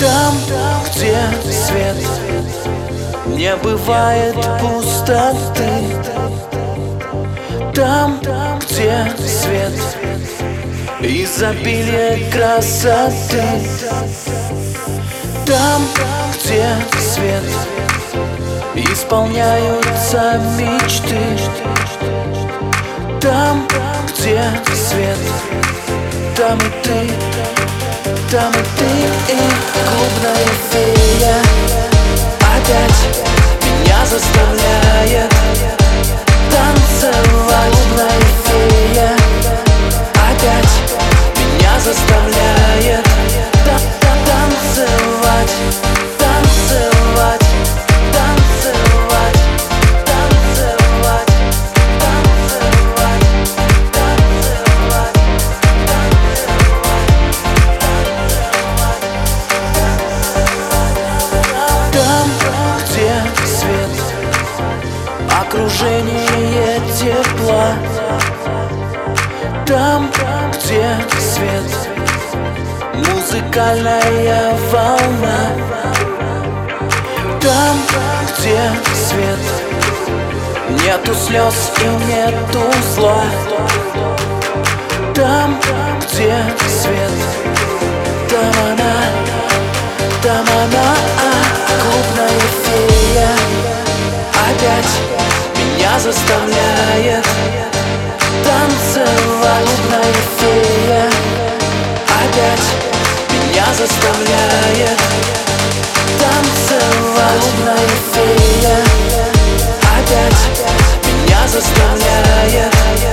Там, где свет. Не бывает пустоты. Там, где свет. Изобилие красоты. Там, где свет. Исполняются мечты. Там, где свет. Там и ты, там и ты и клубная Окружение тепла. Там, где свет. Музыкальная волна. Там, где свет. Нету слез и нету зла. Там, где свет. Там она, там она. Танцевать Клубная фея. Опять меня заставляет Танцевать Клубная фея Опять меня заставляет Танцевать Клубная фея Опять меня заставляет